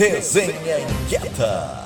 Resenha Inquieta.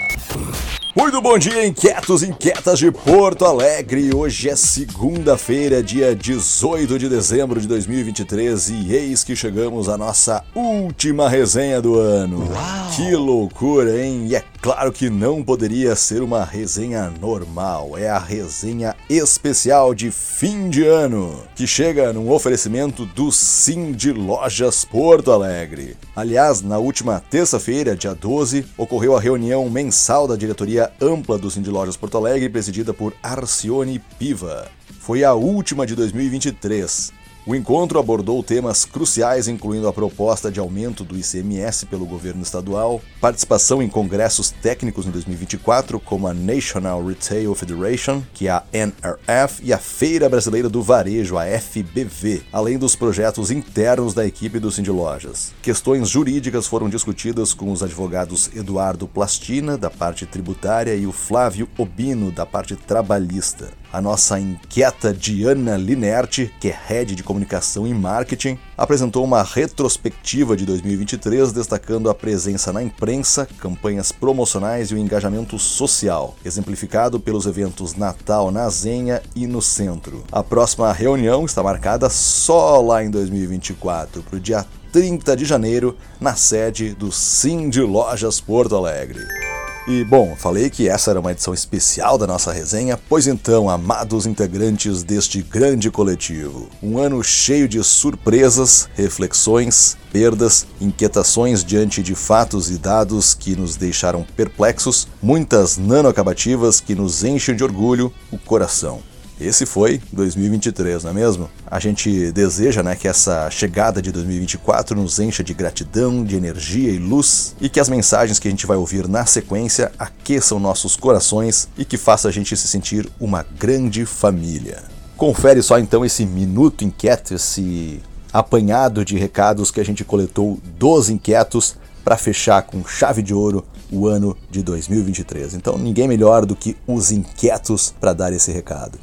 Muito bom dia, inquietos e inquietas de Porto Alegre. Hoje é segunda-feira, dia 18 de dezembro de 2023 e eis que chegamos à nossa última resenha do ano. Uau. Que loucura, hein? E é claro que não poderia ser uma resenha normal, é a resenha especial de fim de ano, que chega num oferecimento do Sim de Lojas Porto Alegre. Aliás, na última terça-feira, dia 12, ocorreu a reunião mensal da diretoria ampla do Cindy Lojas Porto Alegre, presidida por Arcione Piva. Foi a última de 2023 o encontro abordou temas cruciais, incluindo a proposta de aumento do ICMS pelo governo estadual, participação em congressos técnicos em 2024, como a National Retail Federation, que é a NRF, e a Feira Brasileira do Varejo, a FBV, além dos projetos internos da equipe do Cindy Lojas. Questões jurídicas foram discutidas com os advogados Eduardo Plastina, da parte tributária, e o Flávio Obino, da parte trabalhista a nossa inquieta Diana Linerti, que é head de comunicação e marketing, apresentou uma retrospectiva de 2023 destacando a presença na imprensa, campanhas promocionais e o engajamento social, exemplificado pelos eventos Natal na Zenha e no Centro. A próxima reunião está marcada só lá em 2024, para o dia 30 de janeiro, na sede do Sim de Lojas Porto Alegre. E bom, falei que essa era uma edição especial da nossa resenha, pois então, amados integrantes deste grande coletivo, um ano cheio de surpresas, reflexões, perdas, inquietações diante de fatos e dados que nos deixaram perplexos, muitas nanoacabativas que nos enchem de orgulho o coração. Esse foi 2023, não é mesmo? A gente deseja né, que essa chegada de 2024 nos encha de gratidão, de energia e luz e que as mensagens que a gente vai ouvir na sequência aqueçam nossos corações e que faça a gente se sentir uma grande família. Confere só então esse minuto inquieto, esse apanhado de recados que a gente coletou dos inquietos para fechar com chave de ouro o ano de 2023. Então, ninguém melhor do que os inquietos para dar esse recado.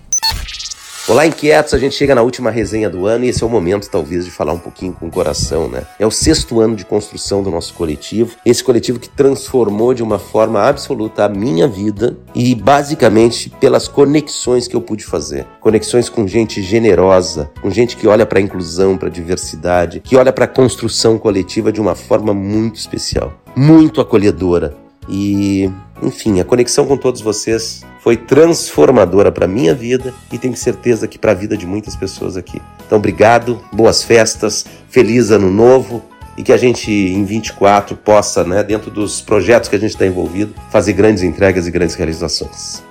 Olá, inquietos! A gente chega na última resenha do ano e esse é o momento, talvez, de falar um pouquinho com o coração, né? É o sexto ano de construção do nosso coletivo, esse coletivo que transformou de uma forma absoluta a minha vida e, basicamente, pelas conexões que eu pude fazer. Conexões com gente generosa, com gente que olha para a inclusão, para a diversidade, que olha para a construção coletiva de uma forma muito especial, muito acolhedora. E, enfim, a conexão com todos vocês foi transformadora para minha vida e tenho certeza que para a vida de muitas pessoas aqui. Então, obrigado, boas festas, feliz ano novo e que a gente em 24 possa, né, dentro dos projetos que a gente está envolvido, fazer grandes entregas e grandes realizações.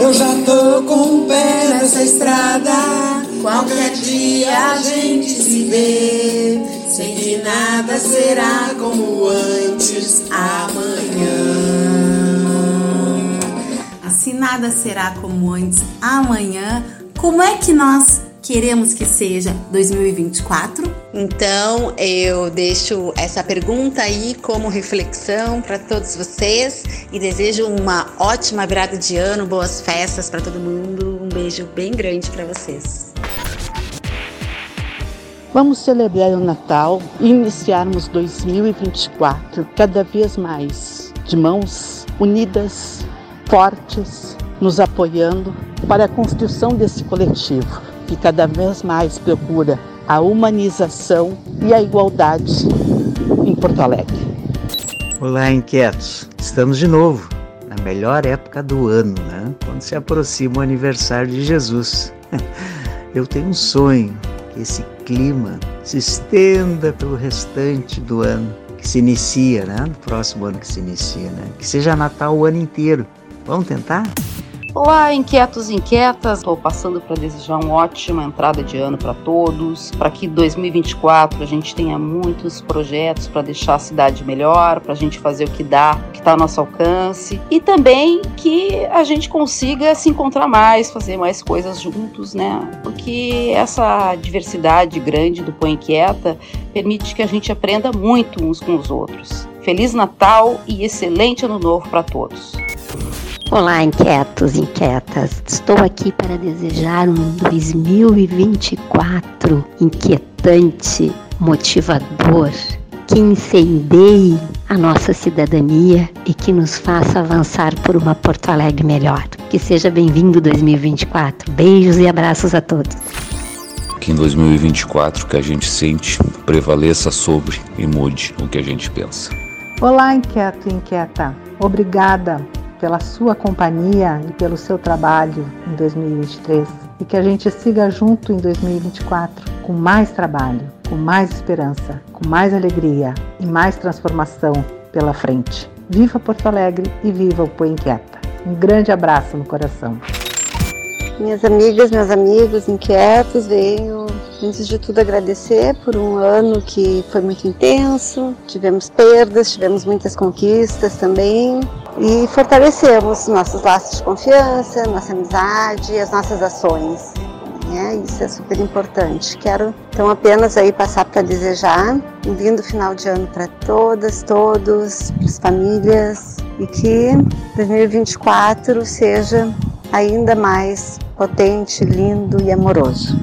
Eu já tô com o pé nessa estrada, qualquer dia a gente se vê. Sei que nada será como antes amanhã. Assim nada será como antes amanhã. Como é que nós queremos que seja 2024? Então, eu deixo essa pergunta aí como reflexão para todos vocês e desejo uma ótima virada de ano, boas festas para todo mundo. Um beijo bem grande para vocês. Vamos celebrar o Natal e iniciarmos 2024 cada vez mais de mãos unidas, fortes, nos apoiando para a construção desse coletivo que cada vez mais procura a humanização e a igualdade em Porto Alegre. Olá, inquietos! Estamos de novo na melhor época do ano, né? Quando se aproxima o aniversário de Jesus. Eu tenho um sonho que esse clima se estenda pelo restante do ano que se inicia, né? No próximo ano que se inicia, né? Que seja Natal o ano inteiro. Vamos tentar? Olá, inquietos e inquietas. Estou passando para desejar uma ótima entrada de ano para todos, para que 2024 a gente tenha muitos projetos para deixar a cidade melhor, para a gente fazer o que dá, o que está ao nosso alcance, e também que a gente consiga se encontrar mais, fazer mais coisas juntos, né? Porque essa diversidade grande do Põe Inquieta permite que a gente aprenda muito uns com os outros. Feliz Natal e excelente Ano Novo para todos! Olá, inquietos, inquietas. Estou aqui para desejar um 2024 inquietante, motivador, que incendeie a nossa cidadania e que nos faça avançar por uma Porto Alegre melhor. Que seja bem-vindo 2024. Beijos e abraços a todos. Que em 2024 que a gente sente prevaleça sobre e mude o que a gente pensa. Olá, inquieto e inquieta. Obrigada pela sua companhia e pelo seu trabalho em 2023 e que a gente siga junto em 2024 com mais trabalho, com mais esperança, com mais alegria e mais transformação pela frente. Viva Porto Alegre e viva o Põe Inquieta. Um grande abraço no coração. Minhas amigas, meus amigos inquietos, venho antes de tudo agradecer por um ano que foi muito intenso. Tivemos perdas, tivemos muitas conquistas também e fortalecemos nossos laços de confiança, nossa amizade, as nossas ações. É, isso é super importante. Quero então apenas aí passar para desejar um lindo final de ano para todas, todos, para as famílias e que 2024 seja ainda mais potente, lindo e amoroso.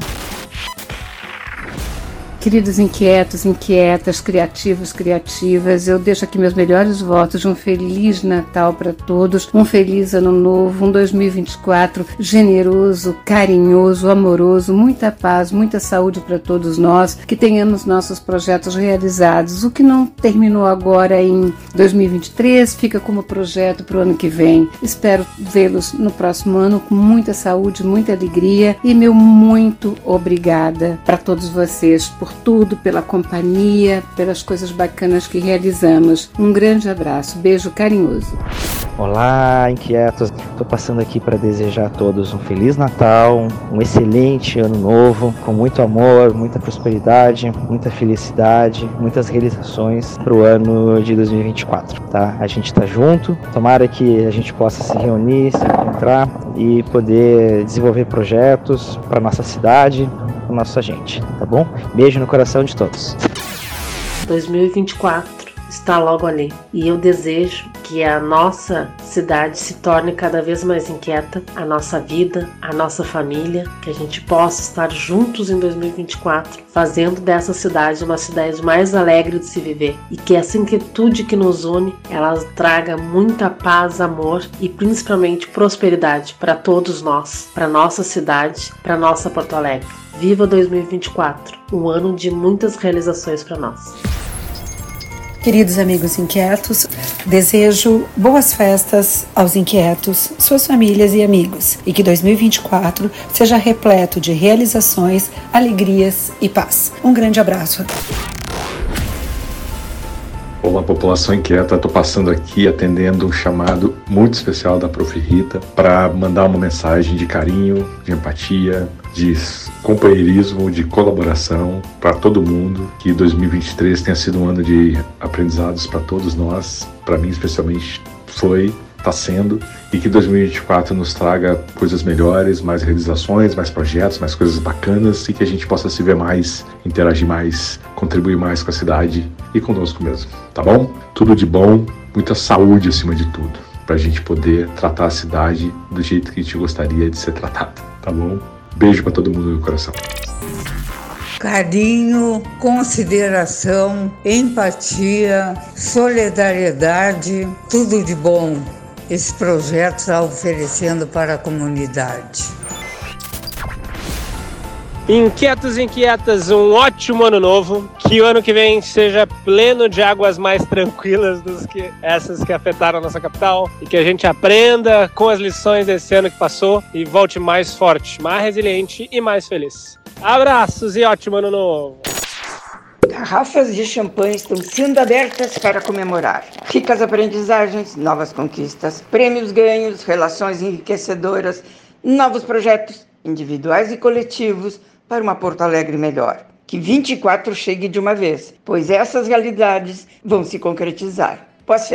Queridos inquietos, inquietas, criativos, criativas, eu deixo aqui meus melhores votos de um feliz Natal para todos, um feliz ano novo, um 2024 generoso, carinhoso, amoroso, muita paz, muita saúde para todos nós, que tenhamos nossos projetos realizados. O que não terminou agora em 2023 fica como projeto para o ano que vem. Espero vê-los no próximo ano com muita saúde, muita alegria e meu muito obrigada para todos vocês por tudo, pela companhia, pelas coisas bacanas que realizamos. Um grande abraço, beijo carinhoso. Olá, inquietos. Estou passando aqui para desejar a todos um feliz Natal, um excelente ano novo, com muito amor, muita prosperidade, muita felicidade, muitas realizações para o ano de 2024, tá? A gente está junto. Tomara que a gente possa se reunir, se encontrar e poder desenvolver projetos para nossa cidade, para nossa gente, tá bom? Beijo no coração de todos. 2024 está logo ali e eu desejo que a nossa cidade se torne cada vez mais inquieta, a nossa vida, a nossa família, que a gente possa estar juntos em 2024, fazendo dessa cidade uma cidade mais alegre de se viver e que essa inquietude que nos une, ela traga muita paz, amor e principalmente prosperidade para todos nós, para nossa cidade, para nossa Porto Alegre. Viva 2024, um ano de muitas realizações para nós. Queridos amigos inquietos, desejo boas festas aos inquietos, suas famílias e amigos, e que 2024 seja repleto de realizações, alegrias e paz. Um grande abraço. Olá, população inquieta. Estou passando aqui atendendo um chamado muito especial da Prof. Rita para mandar uma mensagem de carinho, de empatia, de companheirismo, de colaboração para todo mundo. Que 2023 tenha sido um ano de aprendizados para todos nós. Para mim, especialmente, foi, está sendo. E que 2024 nos traga coisas melhores, mais realizações, mais projetos, mais coisas bacanas e que a gente possa se ver mais, interagir mais, contribuir mais com a cidade e conosco mesmo. Tá bom? Tudo de bom, muita saúde acima de tudo. Para a gente poder tratar a cidade do jeito que a gente gostaria de ser tratado. Tá bom? Beijo para todo mundo no coração. Carinho, consideração, empatia, solidariedade, tudo de bom esse projeto está oferecendo para a comunidade. Inquietos e inquietas, um ótimo ano novo. Que o ano que vem seja pleno de águas mais tranquilas do que essas que afetaram a nossa capital. E que a gente aprenda com as lições desse ano que passou e volte mais forte, mais resiliente e mais feliz. Abraços e ótimo ano novo! Garrafas de champanhe estão sendo abertas para comemorar. Ricas aprendizagens, novas conquistas, prêmios ganhos, relações enriquecedoras, novos projetos individuais e coletivos para uma Porto Alegre melhor. Que 24 chegue de uma vez, pois essas realidades vão se concretizar. Boas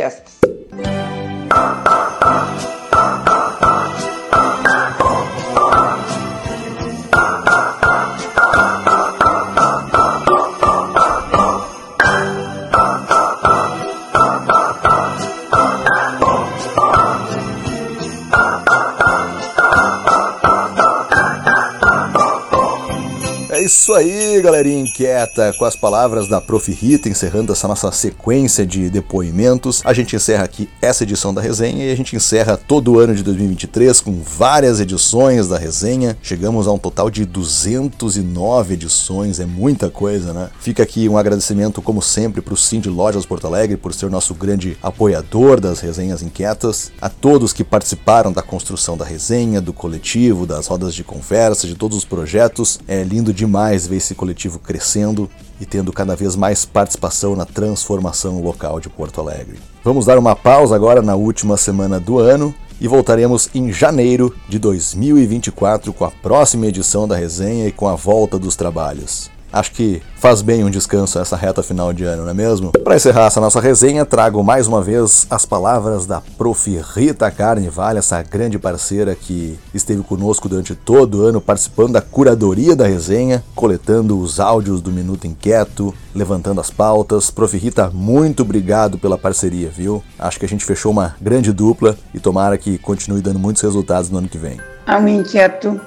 isso aí, galerinha inquieta. Com as palavras da Prof. Rita, encerrando essa nossa sequência de depoimentos, a gente encerra aqui essa edição da resenha e a gente encerra todo o ano de 2023 com várias edições da resenha. Chegamos a um total de 209 edições, é muita coisa, né? Fica aqui um agradecimento, como sempre, para o Cindy Lojas Porto Alegre por ser nosso grande apoiador das resenhas inquietas, a todos que participaram da construção da resenha, do coletivo, das rodas de conversa, de todos os projetos. É lindo demais ver esse coletivo crescendo e tendo cada vez mais participação na transformação local de Porto Alegre. Vamos dar uma pausa agora na última semana do ano e voltaremos em janeiro de 2024 com a próxima edição da resenha e com a volta dos trabalhos. Acho que faz bem um descanso essa reta final de ano, não é mesmo? Para encerrar essa nossa resenha, trago mais uma vez as palavras da Prof. Rita Carnevale, essa grande parceira que esteve conosco durante todo o ano, participando da curadoria da resenha, coletando os áudios do Minuto Inquieto, levantando as pautas. Prof. Rita, muito obrigado pela parceria, viu? Acho que a gente fechou uma grande dupla e tomara que continue dando muitos resultados no ano que vem. Ao inquieto,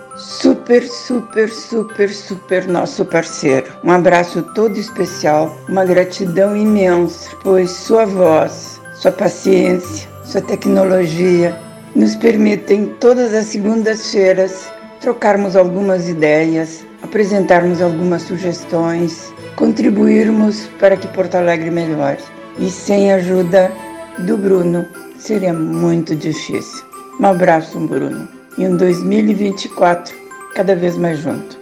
super, super, super, super nosso parceiro. Um abraço todo especial, uma gratidão imensa, pois sua voz, sua paciência, sua tecnologia nos permitem todas as segundas-feiras trocarmos algumas ideias, apresentarmos algumas sugestões, contribuirmos para que Porto Alegre melhore. E sem a ajuda do Bruno seria muito difícil. Um abraço, Bruno e um 2024 cada vez mais junto.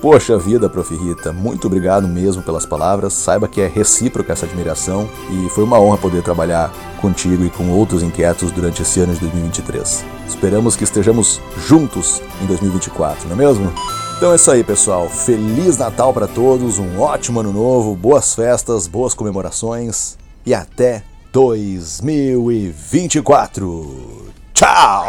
Poxa vida, Prof. Rita, muito obrigado mesmo pelas palavras. Saiba que é recíproca essa admiração e foi uma honra poder trabalhar contigo e com outros inquietos durante esse ano de 2023. Esperamos que estejamos juntos em 2024, não é mesmo? Então é isso aí, pessoal. Feliz Natal para todos, um ótimo ano novo, boas festas, boas comemorações e até 2024. Tchau!